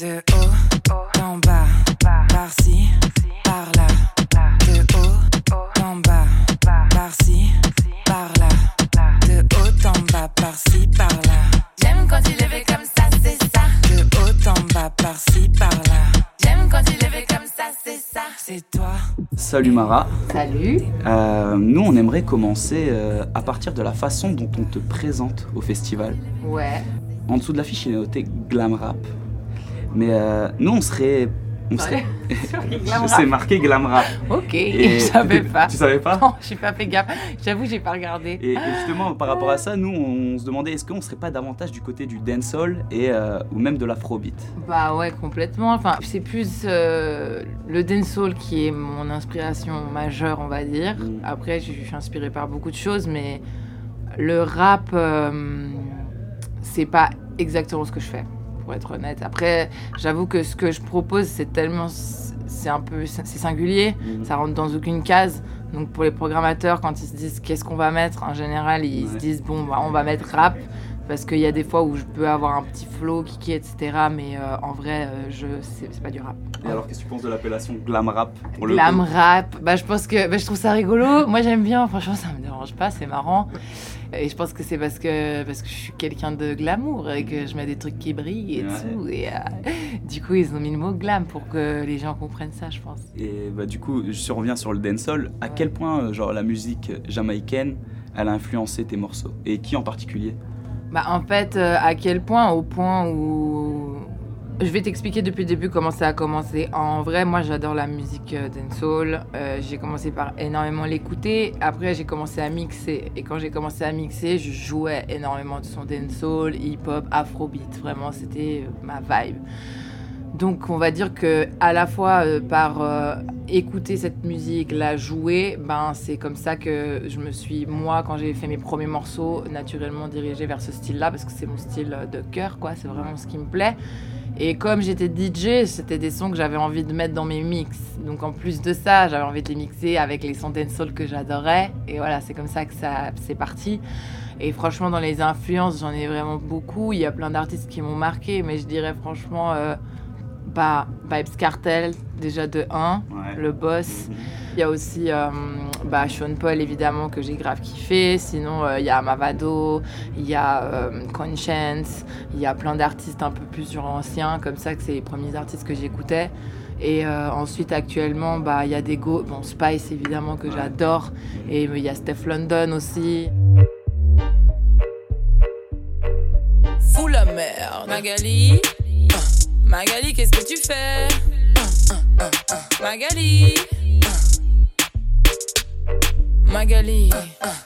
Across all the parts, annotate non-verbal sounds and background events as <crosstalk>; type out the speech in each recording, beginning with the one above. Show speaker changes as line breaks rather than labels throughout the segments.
De haut en bas, par-ci, par-là. De haut en bas, par-ci, par-là. De haut en bas, par-ci, par-là.
J'aime quand il fait comme ça, c'est ça.
De haut en bas, par-ci, par-là.
J'aime quand il fait comme ça, c'est ça.
C'est toi.
Salut Mara.
Salut.
Euh, nous, on aimerait commencer euh, à partir de la façon dont on te présente au festival.
Ouais.
En dessous de l'affiche, il est noté glam rap. Mais euh, nous, on serait. On serait... C'est <laughs> <laughs> marqué glam rap.
Ok,
Et
je savais pas.
Tu savais pas?
Non, j'ai pas fait gaffe. J'avoue, j'ai pas regardé.
et, et justement, par rapport à ça, nous, on se demandait est-ce qu'on serait pas davantage du côté du dancehall et euh, ou même de l'afrobeat?
Bah ouais, complètement. Enfin, c'est plus euh, le dancehall qui est mon inspiration majeure, on va dire.
Mm.
Après, je je suis inspirée par beaucoup de choses, mais le rap, euh, c'est pas exactement ce que je fais, pour être honnête. Après, j'avoue que ce que je propose, c'est tellement, c'est un peu, c'est singulier. Ça rentre dans aucune case. Donc pour les programmateurs, quand ils se disent qu'est-ce qu'on va mettre, en général, ils se disent bon, bah, on va mettre rap. Parce qu'il y a des fois où je peux avoir un petit flow, kiki, etc. Mais euh, en vrai, euh, je c'est pas du rap.
Et alors, qu'est-ce que tu penses de l'appellation glam rap pour le
Glam
coup?
rap, bah, je pense que bah, je trouve ça rigolo. Moi j'aime bien, franchement ça me dérange pas, c'est marrant. Et je pense que c'est parce que, parce que je suis quelqu'un de glamour et que je mets des trucs qui brillent et
Ouais.
tout. Et euh, du coup ils ont mis le mot glam pour que les gens comprennent ça, je pense.
Et bah, du coup, je reviens sur le dancehall. À
Ouais.
quel point, euh, genre, la musique jamaïcaine, elle a influencé tes morceaux? Et qui en particulier?
Bah, en fait, euh, à quel point? Au point où. Je vais t'expliquer depuis le début comment ça a commencé. En vrai, moi, j'adore la musique euh, dancehall. Euh, j'ai commencé par énormément l'écouter. Après, j'ai commencé à mixer. Et quand j'ai commencé à mixer, je jouais énormément de son dancehall, hip-hop, afrobeat. Vraiment, c'était euh, ma vibe. Donc, on va dire que à la fois par écouter cette musique, la jouer, ben c'est comme ça que je me suis moi quand j'ai fait mes premiers morceaux naturellement dirigée vers ce style-là parce que c'est mon style de cœur quoi, c'est vraiment ce qui me plaît. Et comme j'étais DJ, c'était des sons que j'avais envie de mettre dans mes mix. Donc en plus de ça, j'avais envie de les mixer avec les sons dancehall que j'adorais. Et voilà, c'est comme ça que ça c'est parti. Et franchement, dans les influences, j'en ai vraiment beaucoup. Il y a plein d'artistes qui m'ont marqué, mais je dirais franchement, euh, bah, Vibes Cartel, déjà de 1,
Ouais.
le boss. Il y a aussi euh, bah, Sean Paul, évidemment, que j'ai grave kiffé. Sinon, euh, il y a Mavado, il y a euh, Conscience, il y a plein d'artistes un peu plus sur anciens, comme ça, que c'est les premiers artistes que j'écoutais. Et euh, ensuite, actuellement, bah, il y a des go. Bon, Spice, évidemment, que
Ouais.
j'adore. Et il y a Steph London aussi.
Fous la merde. Magali. Magali, qu'est-ce que tu fais? Magali. Magali,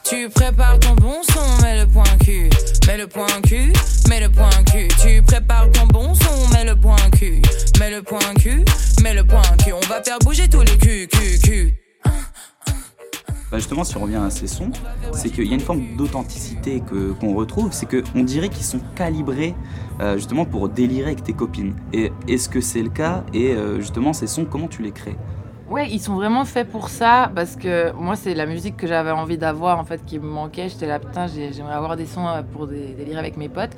tu prépares ton bon son, mets le point cul, mets le point cul, mets le point cul. Tu prépares ton bon son, mets le point cul, mets le point cul, mets le point cul. On va faire bouger tous les culs, culs, culs.
Bah, justement, si on revient à ces sons, c'est qu'il y a une forme d'authenticité qu'on retrouve, c'est qu'on dirait qu'ils sont calibrés euh, justement pour délirer avec tes copines. Et est-ce que c'est le cas? Et euh, justement, ces sons, comment tu les crées?
Ouais, ils sont vraiment faits pour ça parce que moi, c'est la musique que j'avais envie d'avoir en fait qui me manquait. J'étais là, putain, j'ai- j'aimerais avoir des sons euh, pour des délire avec mes potes.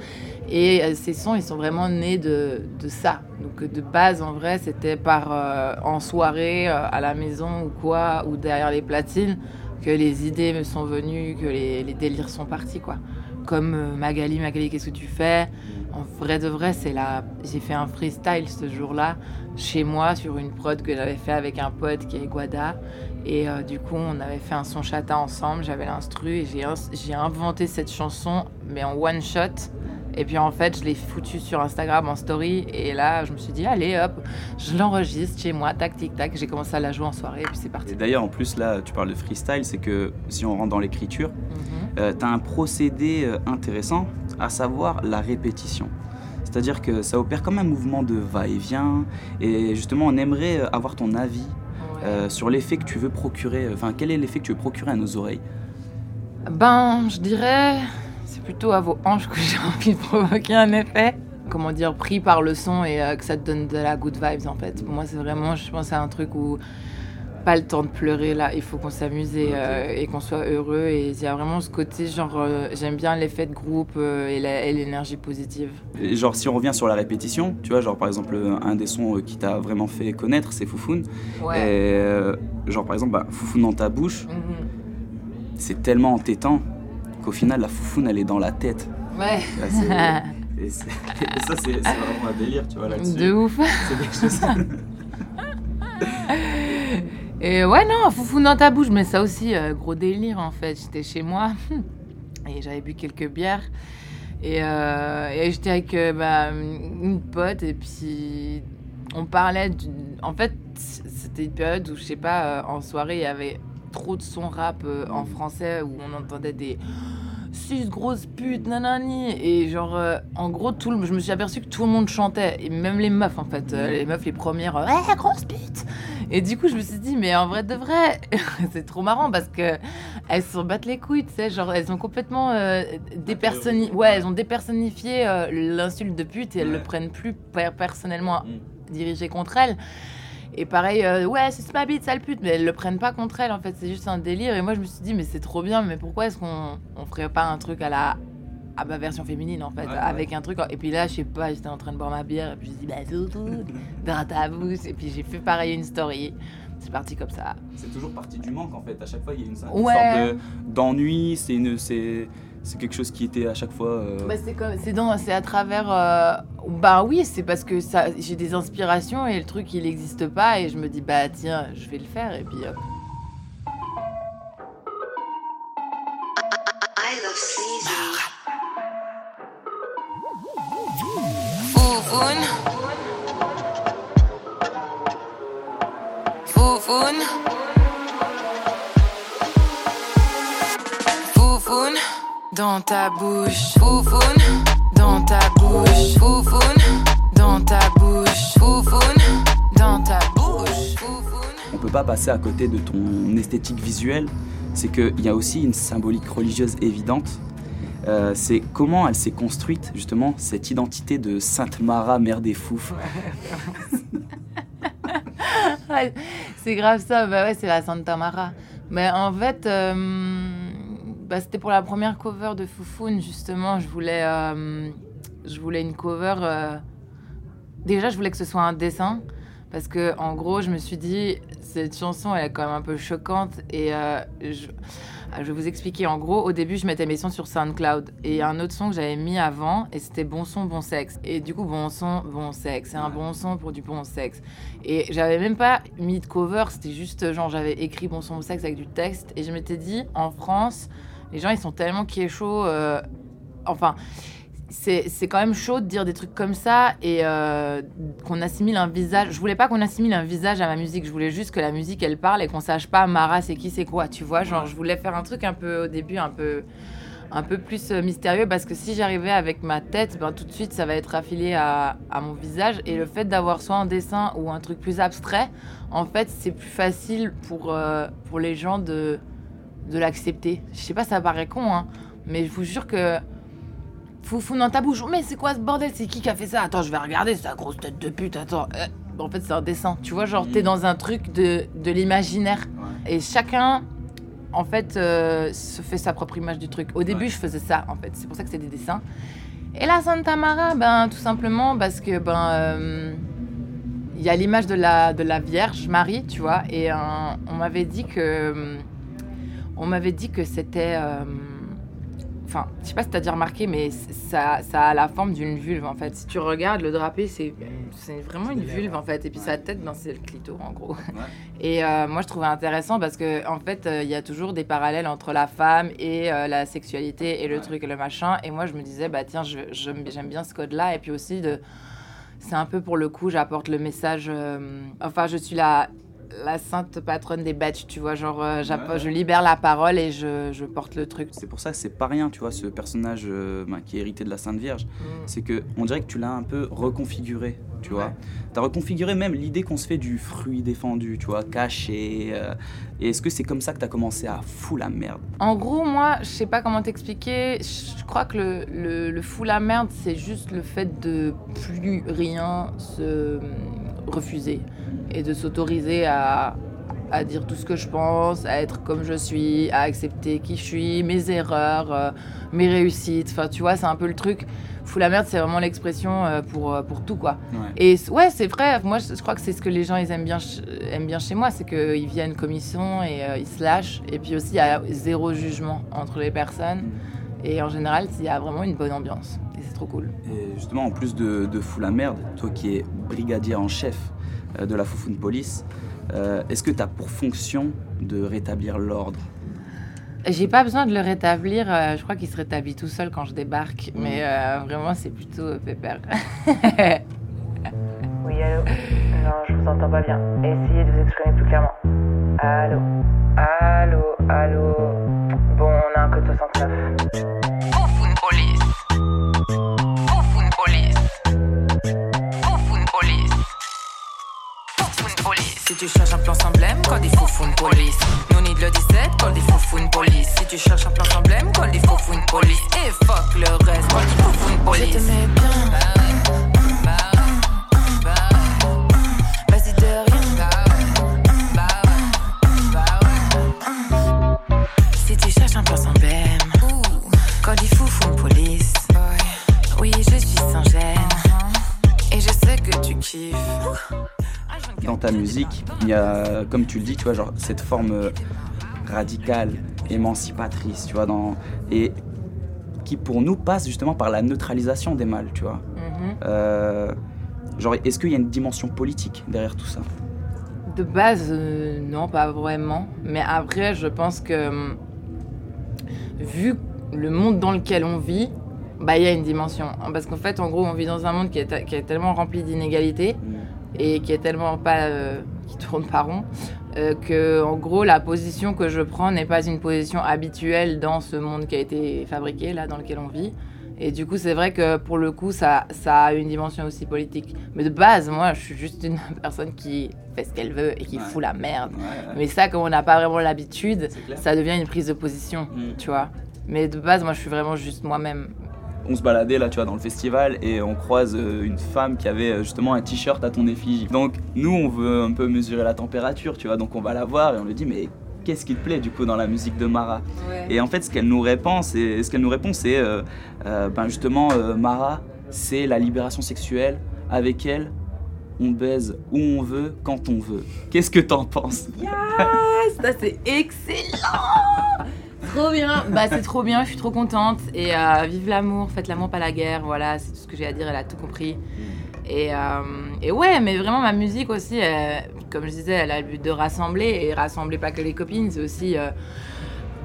Et euh, ces sons, ils sont vraiment nés de, de ça. Donc de base, en vrai, c'était par euh, en soirée, à la maison ou quoi, ou derrière les platines, que les idées me sont venues, que les délires sont partis, quoi. Comme euh, Magali, Magali, qu'est-ce que tu fais En vrai de vrai, c'est là. J'ai fait un freestyle ce jour-là chez moi sur une prod que j'avais fait avec un pote qui est Guada. Et euh, du coup, on avait fait un son chata ensemble. J'avais l'instru et j'ai, j'ai inventé cette chanson, mais en one shot. Et puis en fait, je l'ai foutu sur Instagram en story. Et là, je me suis dit, allez hop, je l'enregistre chez moi, tac, tic, tac. J'ai commencé à la jouer en soirée et puis c'est parti.
Et d'ailleurs, en plus, là, tu parles de freestyle, c'est que si on rentre dans l'écriture,
Mhm.
tu as un procédé euh, intéressant, à savoir la répétition. C'est-à-dire que ça opère comme un mouvement de va-et-vient. Et justement, on aimerait euh, avoir ton avis euh, sur l'effet que tu veux procurer. Enfin, quel est l'effet que tu veux procurer à nos oreilles?
Ben, je dirais, c'est plutôt à vos hanches que j'ai <laughs> envie de provoquer un effet. Comment dire, pris par le son et euh, que ça te donne de la good vibes en fait. Pour moi, c'est vraiment, je pense, à un truc où pas le temps de pleurer là, il faut qu'on s'amuse et, euh, et qu'on soit heureux. Et il y a vraiment ce côté, genre, euh, j'aime bien l'effet de groupe euh, et l'énergie positive.
Et genre, si on revient sur la répétition, tu vois, genre par exemple, un des sons qui t'a vraiment fait connaître, c'est Foufoune. Et genre, par exemple, bah, Foufoune dans ta bouche,
Mhm.
c'est tellement entêtant qu'au final, la Foufoune, elle est dans la tête.
Ouais.
Là, <laughs> et, ça, c'est c'est vraiment un délire, tu vois, là-dessus.
De ouf.
C'est quelque chose. <laughs>
Et ouais, non, foufou dans ta bouche, mais ça aussi, euh, gros délire en fait. J'étais chez moi <laughs> et j'avais bu quelques bières. Et, euh, j'étais avec euh, bah, une pote et puis on parlait. En fait, c'était une période où, je sais pas, en soirée, il y avait trop de sons rap en français où on entendait des six grosses putes, nanani. Et genre, en gros, tout je me suis aperçu que tout le monde chantait. Et même les meufs, en fait. Les meufs, les premières, ouais, grosse pute. Et du coup, je me suis dit, mais en vrai de vrai, <laughs> c'est trop marrant parce que elles s'en battent les couilles, tu sais. Genre, elles ont complètement euh, Ouais, elles ont dépersonnifié euh, l'insulte de pute et elles
Ouais.
le prennent plus per- personnellement
Mm.
dirigé contre elles. Et pareil, euh, ouais, c'est ma bite, sale pute, mais elles le prennent pas contre elles, en fait, c'est juste un délire. Et moi, je me suis dit, mais c'est trop bien, mais pourquoi est-ce qu'on on ferait pas un truc à la à ma version féminine, en fait,
ouais.
avec un truc. Et puis là, je sais pas, j'étais en train de boire ma bière, et puis je dis, bah, tout, dans ta bouche. Et puis j'ai fait pareil une story. C'est parti comme ça.
C'est toujours partie du manque en fait. À chaque fois, il y a une, une
Ouais.
sorte de- d'ennui. C'est une, c'est, c'est quelque chose qui était à chaque fois. euh,
Bah, c'est comme, c'est dans, c'est à travers. euh, bah oui, c'est parce que ça, j'ai des inspirations et le truc il n'existe pas et je me dis bah tiens, je vais le faire et puis.
Foufoune. Foufoune. Foufoune. Dans ta bouche. Foufoune. Dans ta bouche. Foufoune. Dans ta bouche. Foufoune. Dans ta bouche. Foufoune.
on peut pas passer à côté de ton esthétique visuelle. C'est qu'il y a aussi une symbolique religieuse évidente. Euh, c'est comment elle s'est construite justement cette identité de Sainte Mara, mère des.
Ouais, <laughs> c'est grave ça, bah ouais, c'est la Santa Mara. Mais en fait, euh, bah, c'était pour la première cover de Foufoune, justement. Je voulais, euh, je voulais une cover. Déjà, je voulais que ce soit un dessin. Parce que, en gros, je me suis dit, cette chanson, elle est quand même un peu choquante. Et euh, je... je vais vous expliquer. En gros, au début, je mettais mes sons sur SoundCloud. Et il y a un autre son que j'avais mis avant, et c'était Bon son, bon sexe. Et du coup, bon son, bon sexe. C'est un bon son pour du bon sexe. Et j'avais même pas mis de cover, c'était juste genre j'avais écrit Bon son, bon sexe avec du texte. Et je m'étais dit, en France, les gens ils sont tellement chaud. Euh... Enfin, c'est quand même chaud de dire des trucs comme ça et euh, qu'on assimile un visage. Je voulais pas qu'on assimile un visage à ma musique, je voulais juste que la musique elle parle et qu'on sache pas Mara c'est qui, c'est quoi, tu vois. Genre, je voulais faire un truc un peu au début, un peu un peu plus euh, mystérieux parce que si j'arrivais avec ma tête, ben, tout de suite ça va être affilié à, à mon visage et le fait d'avoir soit un dessin ou un truc plus abstrait, en fait c'est plus facile pour, euh, pour les gens de, de l'accepter. Je sais pas, ça paraît con, hein, mais je vous jure que Foufou dans ta bouche, mais c'est quoi ce bordel? C'est qui qui a fait ça? Attends, je vais regarder, c'est la grosse tête de pute, attends. Euh, en fait c'est un dessin, tu vois, genre t'es dans un truc de, de l'imaginaire. Et chacun, en fait, euh, se fait sa propre image du truc. Au début,
Ouais.
je faisais ça, en fait. C'est pour ça que c'est des dessins. Et la Santa Mara, ben, tout simplement parce que, ben, euh, il y a l'image de la, de la Vierge Marie, tu vois. Et on m'avait dit que, on m'avait dit que c'était, enfin, je sais pas si t'as déjà remarqué, mais ça, ça a la forme d'une vulve, en fait. Si tu regardes le drapé, c'est, vraiment une vulve, en fait. Et puis sa tête, ben, c'est le clito, en gros. Et euh, moi, je trouvais intéressant parce que en fait, euh, il y a toujours des parallèles entre la femme et euh, la sexualité et le truc et le machin. Et moi, je me disais, bah tiens, j'aime bien ce code-là. Et puis aussi, de, c'est un peu pour le coup, j'apporte le message. enfin, je suis la la sainte patronne des bêtes, tu vois, genre, euh,
Ouais.
je libère la parole et je, je porte le truc.
C'est pour ça que c'est pas rien, tu vois, ce personnage euh, ben, qui est hérité de la Sainte Vierge. C'est que on dirait que tu l'as un peu reconfiguré, tu vois.
Ouais.
T'as reconfiguré même l'idée qu'on se fait du fruit défendu, tu vois, caché. euh, et est-ce que c'est comme ça que t'as commencé à fou la merde?
En gros, moi, je sais pas comment t'expliquer. Je crois que le, le, le fou la merde, c'est juste le fait de plus rien se refuser et de s'autoriser à, à dire tout ce que je pense, à être comme je suis, à accepter qui je suis, mes erreurs, euh, mes réussites. Enfin, tu vois, c'est un peu le truc. Fou la merde, c'est vraiment l'expression euh, pour, euh, pour tout, quoi. Et ouais, c'est vrai. Moi, je, crois que c'est ce que les gens ils aiment bien, aiment bien chez moi, c'est qu'ils viennent comme ils sont et ils se lâchent. Et puis aussi, il y a zéro jugement entre les personnes. Mm. Et en général, il y a vraiment une bonne ambiance. Et c'est trop cool.
Et justement, en plus de, de Fou la merde, toi qui es brigadier en chef de la Foufoune Police, euh, est-ce que tu as pour fonction de rétablir l'ordre?
J'ai pas besoin de le rétablir. Euh, je crois qu'il se rétablit tout seul quand je débarque. Mm. Mais euh, vraiment, c'est plutôt pépère. <laughs>
oui, allô? Non, je vous entends pas bien. Essayez de vous exprimer plus clairement. Allô? Allô? Allô? Bon, on a un code 69.
Tu cherches un plan emblème, quand il faut une police. No need le 17, quand il faut une police. Si tu cherches un plan emblème, quand il faut une police. Et fuck le reste, il faut une police. Je te mets bien. Vas-y de rien. Si tu cherches un plan emblème, quand il faut une police. Oui, je suis sans gêne. Et je sais que tu kiffes
dans ta musique, il y a, comme tu le dis, tu vois, genre cette forme euh, radicale, émancipatrice, tu vois, dans, et qui pour nous passe justement par la neutralisation des mâles, tu vois. Mhm. Euh, genre, est-ce qu'il y a une dimension politique derrière tout ça?
De base, euh, non, pas vraiment. Mais après, je pense que vu le monde dans lequel on vit, bah il y a une dimension. Parce qu'en fait, en gros, on vit dans un monde qui est, qui est tellement rempli d'inégalités. Et qui est tellement pas euh, qui tourne pas rond euh, que en gros la position que je prends n'est pas une position habituelle dans ce monde qui a été fabriqué là dans lequel on vit. Et du coup c'est vrai que pour le coup ça ça a une dimension aussi politique. Mais de base moi je suis juste une <laughs> personne qui fait ce qu'elle veut et qui fout la merde. Mais ça comme on n'a pas vraiment l'habitude ça devient une prise de position mm. tu vois. Mais de base moi je suis vraiment juste moi-même
on se baladait là, tu vois, dans le festival et on croise euh, une femme qui avait euh, justement un t-shirt à ton effigie. Donc nous, on veut un peu mesurer la température, tu vois, donc on va la voir et on lui dit mais qu'est-ce qui te plaît du coup dans la musique de Mara Et en fait, ce qu'elle nous répond, c'est ce qu'elle nous répond, c'est euh, ben justement Mara, c'est la libération sexuelle. Avec elle, on baise où on veut, quand on veut. Qu'est-ce que t'en penses?
Yes, ça c'est excellent Trop bien, bah c'est trop bien, je suis trop contente. Et euh, vive l'amour, faites l'amour, pas la guerre, voilà, c'est tout ce que j'ai à dire, elle a tout compris. Mm. Et, euh, et, ouais, mais vraiment ma musique aussi, comme je disais, elle a le but de rassembler, et rassembler pas que les copines, c'est aussi, euh,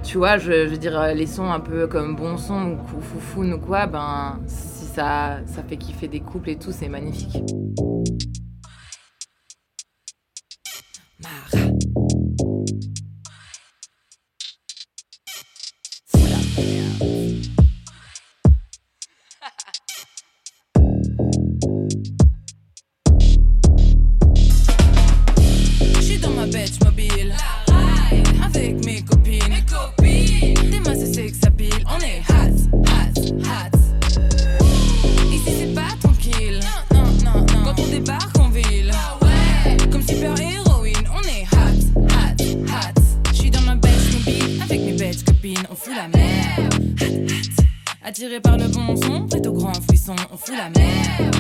tu vois, je, veux dire, les sons un peu comme bon son ou foufoune ou quoi, ben si ça, ça fait kiffer des couples et tout, c'est magnifique. Attiré par le bon son, prêt au grand frisson, on fout la merde.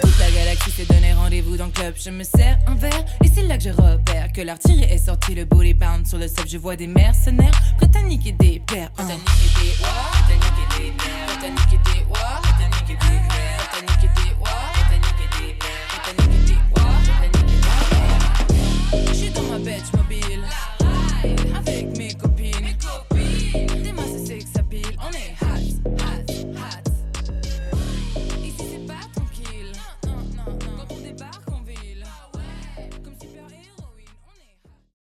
Toute la galaxie s'est donné rendez-vous dans le club. Je me sers un verre et c'est là que je repère que l'artillerie est sorti, le booty pound sur le sol. Je vois des mercenaires prêts à niquer des pères. Prêts prêts à des prêts à niquer des